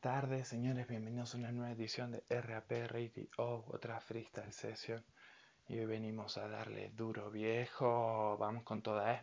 tardes, señores. Bienvenidos a una nueva edición de RAP Radio, otra freestyle session. Y hoy venimos a darle duro, viejo. Vamos con toda, ¿eh?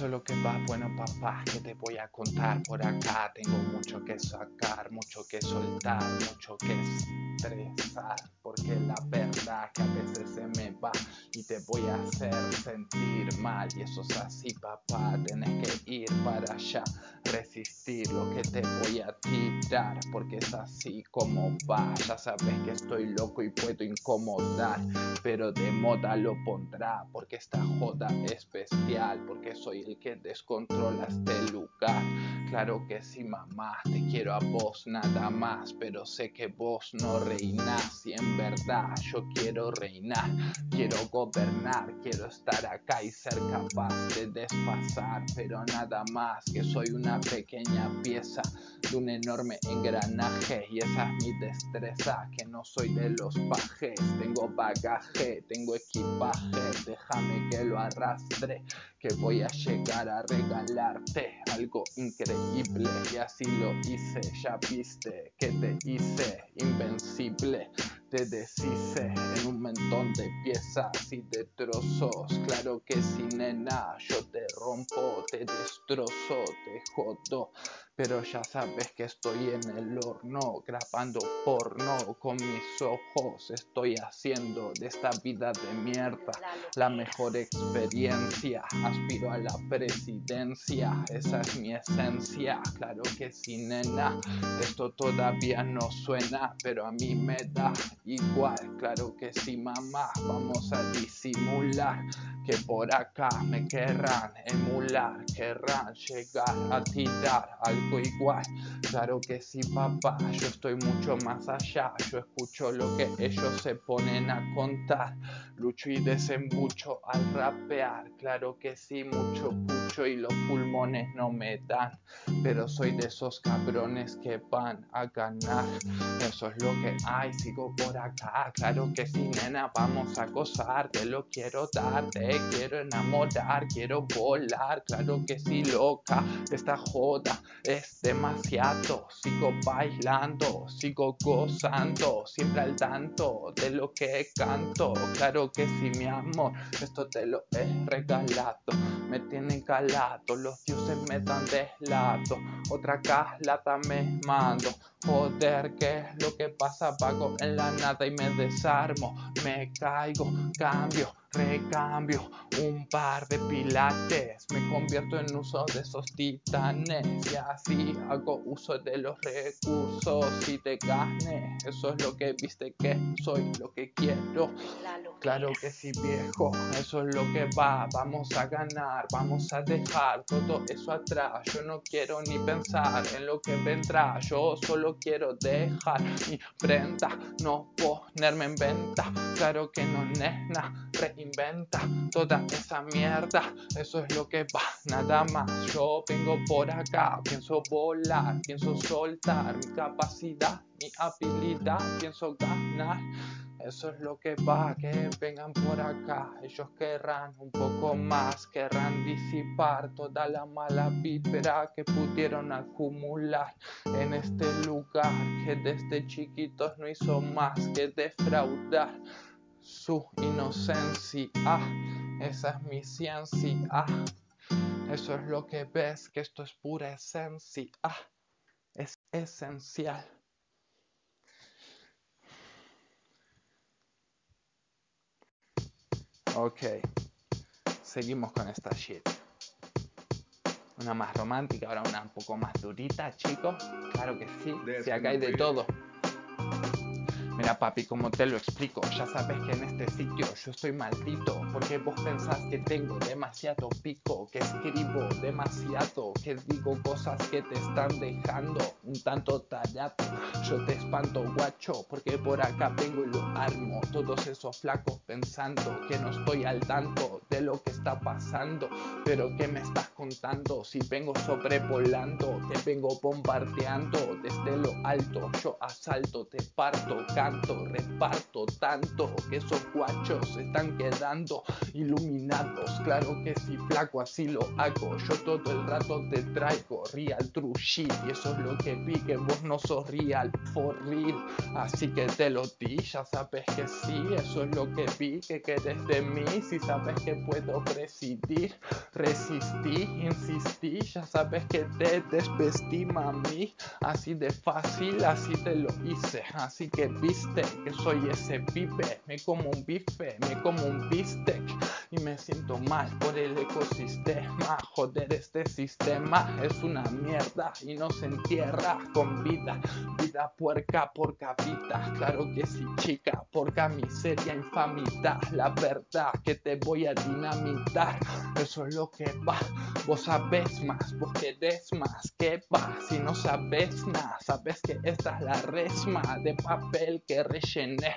Eso es lo que va, bueno papá, que te voy a contar por acá. Tengo mucho que sacar, mucho que soltar, mucho que estresar. Porque la verdad que a veces se me va y te voy a hacer sentir mal. Y eso es así, papá, tenés que ir para allá, resistir lo que te voy a tirar. Porque es así como va. Ya sabes que estoy loco y puedo incomodar, pero de moda lo pondrá. Porque esta joda es bestial, porque soy que descontrola este lugar. Claro que sí, mamá, te quiero a vos nada más, pero sé que vos no reinás y en verdad yo quiero reinar, quiero gobernar, quiero estar acá y ser capaz de desfasar, pero nada más que soy una pequeña pieza un enorme engranaje y esa es mi destreza, que no soy de los pajes, tengo bagaje, tengo equipaje, déjame que lo arrastre, que voy a llegar a regalarte algo increíble y así lo hice, ya viste que te hice invencible. Te deshice en un montón de piezas y de trozos. Claro que sí, nena, yo te rompo, te destrozo, te jodo. Pero ya sabes que estoy en el horno, grabando porno con mis ojos. Estoy haciendo de esta vida de mierda la mejor experiencia. Aspiro a la presidencia, esa es mi esencia. Claro que sí, nena, esto todavía no suena, pero a mí me da igual. Claro que sí, mamá, vamos a disimular que por acá me querrán emular, querrán llegar a tirar algo igual. Claro que sí, papá, yo estoy mucho más allá. Yo escucho lo que ellos se ponen a contar. Lucho y desembucho al rapear. Claro que sí, mucho pucho y los pulmones no me dan. Pero soy de esos cabrones que van a ganar. Eso es lo que hay, sigo por acá. Claro que sí, nena, vamos a gozar. Te lo quiero dar, quiero enamorar, quiero volar. Claro que sí, loca, esta joda es demasiado. Sigo bailando, sigo gozando, siempre al tanto de lo que canto. Claro que sí, mi amor, esto te lo he regalado. Me tienen calado, los dioses me dan deslato. Otra calata me mando. Joder, ¿qué es lo que pasa? Pago en la nada y me desarmo. Me caigo, cambio, recambio. Un par de pilates. Me convierto en uso de esos titanes. Y así hago uso de los recursos y te gane. Eso es lo que viste que soy, lo que quiero. Claro que sí, viejo, eso es lo que va. Vamos a ganar, vamos a dejar todo eso atrás. Yo no quiero ni pensar en lo que vendrá. Yo solo quiero dejar mi prenda, no ponerme en venta. Claro que no, nena, reinventa toda esa mierda. Eso es lo que va, nada más. Yo vengo por acá, pienso volar, pienso soltar mi capacidad, mi habilidad, pienso ganar. Eso es lo que va, que vengan por acá. Ellos querrán un poco más, querrán disipar toda la mala vibra que pudieron acumular en este lugar que desde chiquitos no hizo más que defraudar su inocencia. Esa es mi ciencia. Eso es lo que ves, que esto es pura esencia. Es esencial. Ok, seguimos con esta shit. Una más romántica, ahora una un poco más durita, chicos. Claro que sí, si acá hay de todo. Papi, como te lo explico, ya sabes que en este sitio yo estoy maldito Porque vos pensás que tengo demasiado pico Que escribo demasiado Que digo cosas que te están dejando un tanto tallado Yo te espanto guacho Porque por acá vengo y lo armo. Todos esos flacos pensando que no estoy al tanto de lo que está pasando. Pero ¿qué me estás contando? Si vengo sobrevolando Te vengo bombardeando desde lo alto. Yo asalto, te parto, canto tanto, reparto tanto que esos guachos se están quedando iluminados. Claro que si flaco así lo hago, yo todo el rato te traigo real true y eso es lo que vi que vos no sos real for real. Así que te lo di, ya sabes que sí, eso es lo que vi que querés de mí, si sabes que puedo presidir, resistí, insistí, ya sabes que te desvestí mami, así de fácil, así te lo hice, así que viste que soy ese pibe, me como un bife, me como un bistec y me siento mal por el ecosistema, joder este sistema es una mierda y no se entierra con vida, vida puerca, porca vida, claro que sí chica, porca miseria, infamidad, la verdad que te voy a dinamitar, eso es lo que va, vos sabés más, vos querés más, que va, si no sabes nada, sabes que esta es la resma de papel que rellené,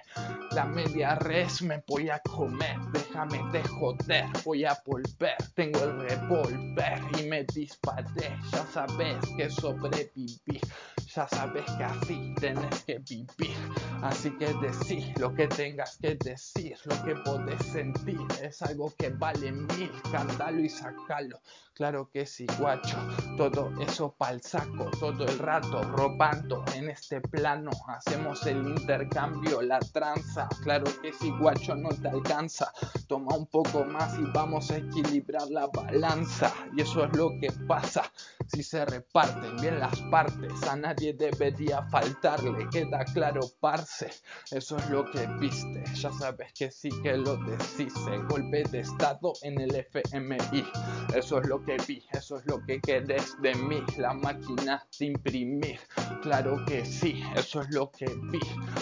la media res me voy a comer, déjame de voy a volver, tengo el revólver y me disparé, ya sabes que sobreviví, ya sabes que así tenés que vivir, así que decir lo que tengas que decir, lo que podés sentir, es algo que vale mil, cántalo y sacalo, claro que sí, guacho, todo eso pa'l saco, todo el rato robando en este plano, hacemos el intercambio, la tranza, claro que sí, guacho, no te alcanza, toma un poco más y vamos a equilibrar la balanza, y eso es lo que pasa, si se reparten bien las partes, a nadie debería faltarle, queda claro, parce, eso es lo que viste, ya sabes que sí que lo deshice, golpe de estado en el FMI, eso es lo que vi, eso es lo que querés de mí, la máquina de imprimir, claro que sí, eso es lo que vi,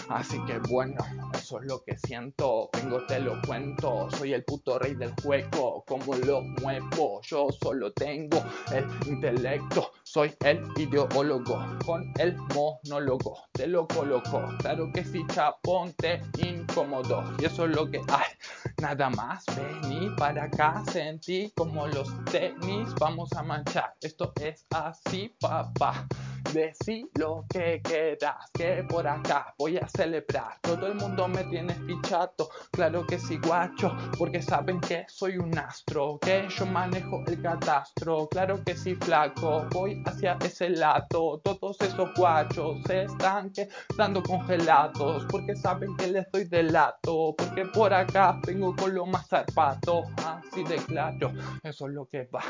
así que bueno, eso es lo que siento, vengo te lo cuento, soy el puto rey del juego, como lo muevo, yo solo tengo el intelecto, soy el ideólogo, con el monólogo, te lo coloco, claro que sí, chapón, te incómodo, y eso es lo que hay, nada más, vení para acá, sentí como los tenis, vamos a manchar, esto es así, papá. Decí lo que quieras, que por acá voy a celebrar. Todo el mundo me tiene fichado, claro que sí, guacho, porque saben que soy un astro, que yo manejo el catastro. Claro que sí, flaco, voy hacia ese lado. Todos esos guachos se están quedando congelados, porque saben que les doy de lato, porque por acá vengo con lo más zarpato. Así de claro, eso es lo que va.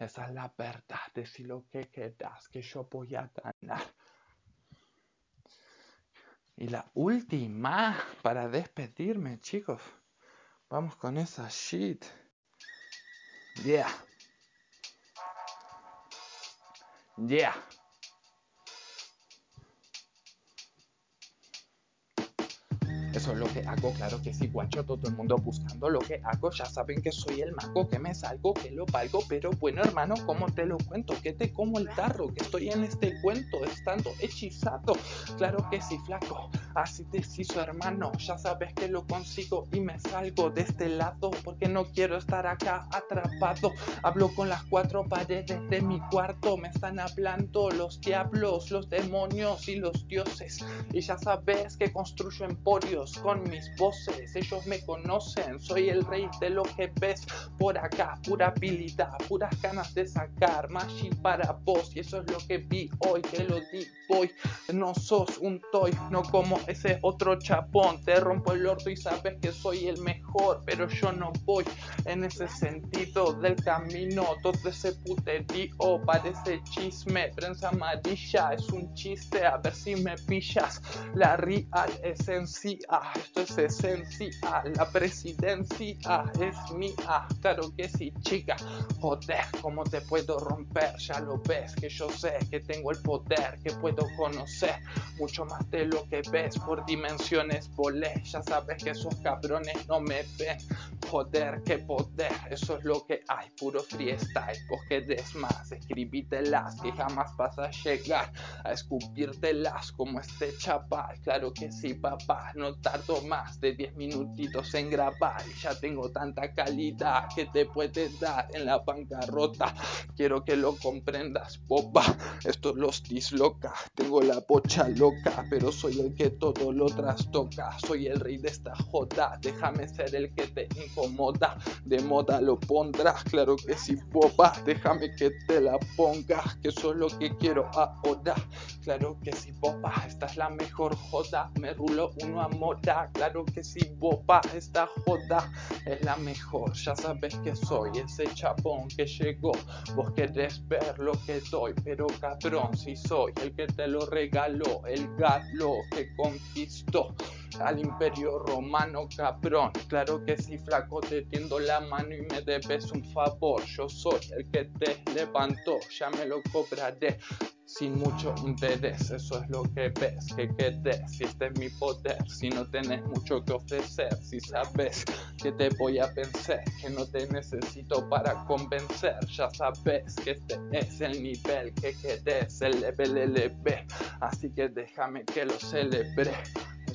Esa es la verdad, decir lo que quieras, que yo voy a ganar. Y la última para despedirme, chicos. Vamos con esa shit. Yeah. Yeah. Lo que hago, claro que sí, guacho, todo el mundo buscando lo que hago. Ya saben que soy el mago, que me salgo, que lo valgo. Pero bueno, hermano, ¿cómo te lo cuento? Que te como el tarro, que estoy en este cuento, estando hechizado. Claro que sí, flaco, así te hizo, hermano. Ya sabes que lo consigo y me salgo de este lado, porque no quiero estar acá atrapado. Hablo con las cuatro paredes de mi cuarto, me están hablando los diablos, los demonios y los dioses. Y ya sabes que construyo emporios con mis voces, ellos me conocen, soy el rey de lo que ves por acá, pura habilidad, puras ganas de sacar, Machi para vos, y eso es lo que vi hoy, que lo di voy, no sos un toy, no como ese otro chapón, te rompo el orto y sabes que soy el mejor, pero yo no voy en ese sentido del camino, todo ese puterío parece chisme, prensa amarilla, es un chiste, a ver si me pillas, la real esencia esto es esencia, la presidencia es mía, claro que sí, chica, joder, ¿cómo te puedo romper? Ya lo ves, que yo sé que tengo el poder, que puedo conocer mucho más de lo que ves, por dimensiones volé, ya sabes que esos cabrones no me ven, joder, qué poder, eso es lo que hay, puro freestyle, querés más, escribítelas que jamás vas a llegar a escupírtelas como este chaval, claro que sí papá, no tardo más de 10 minutitos en grabar ya tengo tanta calidad que te puede dar en la bancarrota, quiero que lo comprendas, popa, esto los disloca, tengo la pocha loca, pero soy el que todo lo trastoca, soy el rey de esta joda, déjame ser el que te incomoda, de moda lo pondrás, claro que sí, popa, déjame que te la pongas, que eso es lo que quiero ahora, claro que sí, popa, esta es la mejor joda, me rulo uno a moda, claro que sí, popa, esta joda es la mejor, ya sabes que soy ese chapón que llegó, vos querés ver lo que doy, pero cabrón, si soy el que te lo regaló, el galo que conquistó al imperio romano cabrón. Claro que si flaco te tiendo la mano y me debes un favor. Yo soy el que te levantó, ya me lo cobraré sin mucho interés. Eso es lo que ves, que quedes. Si este es mi poder, si no tenés mucho que ofrecer, si sabes que te voy a pensar, que no te necesito para convencer. Ya sabes que este es el nivel que querés, el level LB. Así que déjame que lo celebre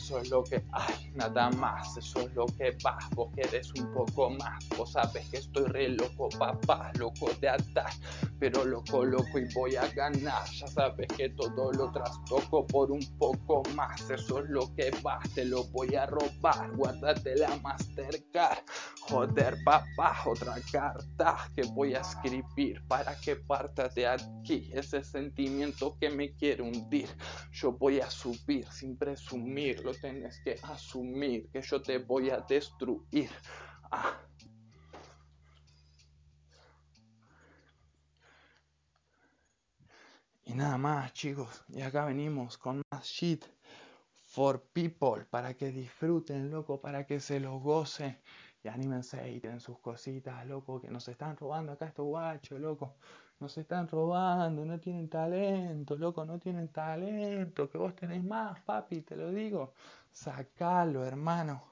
eso es lo que hay, nada más, eso es lo que va, vos querés un poco más, vos sabes que estoy re loco, papá, loco de atar, pero loco, loco y voy a ganar, ya sabes que todo lo trastoco por un poco más, eso es lo que va, te lo voy a robar, guárdate la Mastercard, joder papá, otra carta que voy a escribir para que partas de aquí, ese sentimiento que me quiere hundir, yo voy a subir sin presumir, lo tienes que asumir, que yo te voy a destruir. Ah. Y nada más, chicos. Y acá venimos con más shit for people, para que disfruten, loco, para que se lo gocen. Y anímense y tienen sus cositas, loco, que nos están robando acá estos guachos, loco. Nos están robando, no tienen talento, loco, no tienen talento. Que vos tenés más, papi, te lo digo. Sacalo, hermano.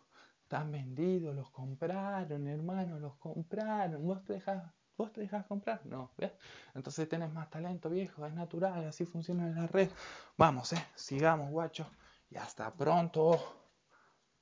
Están vendidos, los compraron, hermano, los compraron. ¿Vos te dejas, vos te dejas comprar? No, ¿ves? Entonces tenés más talento, viejo, es natural, así funciona la red. Vamos, eh, sigamos, guacho. Y hasta pronto.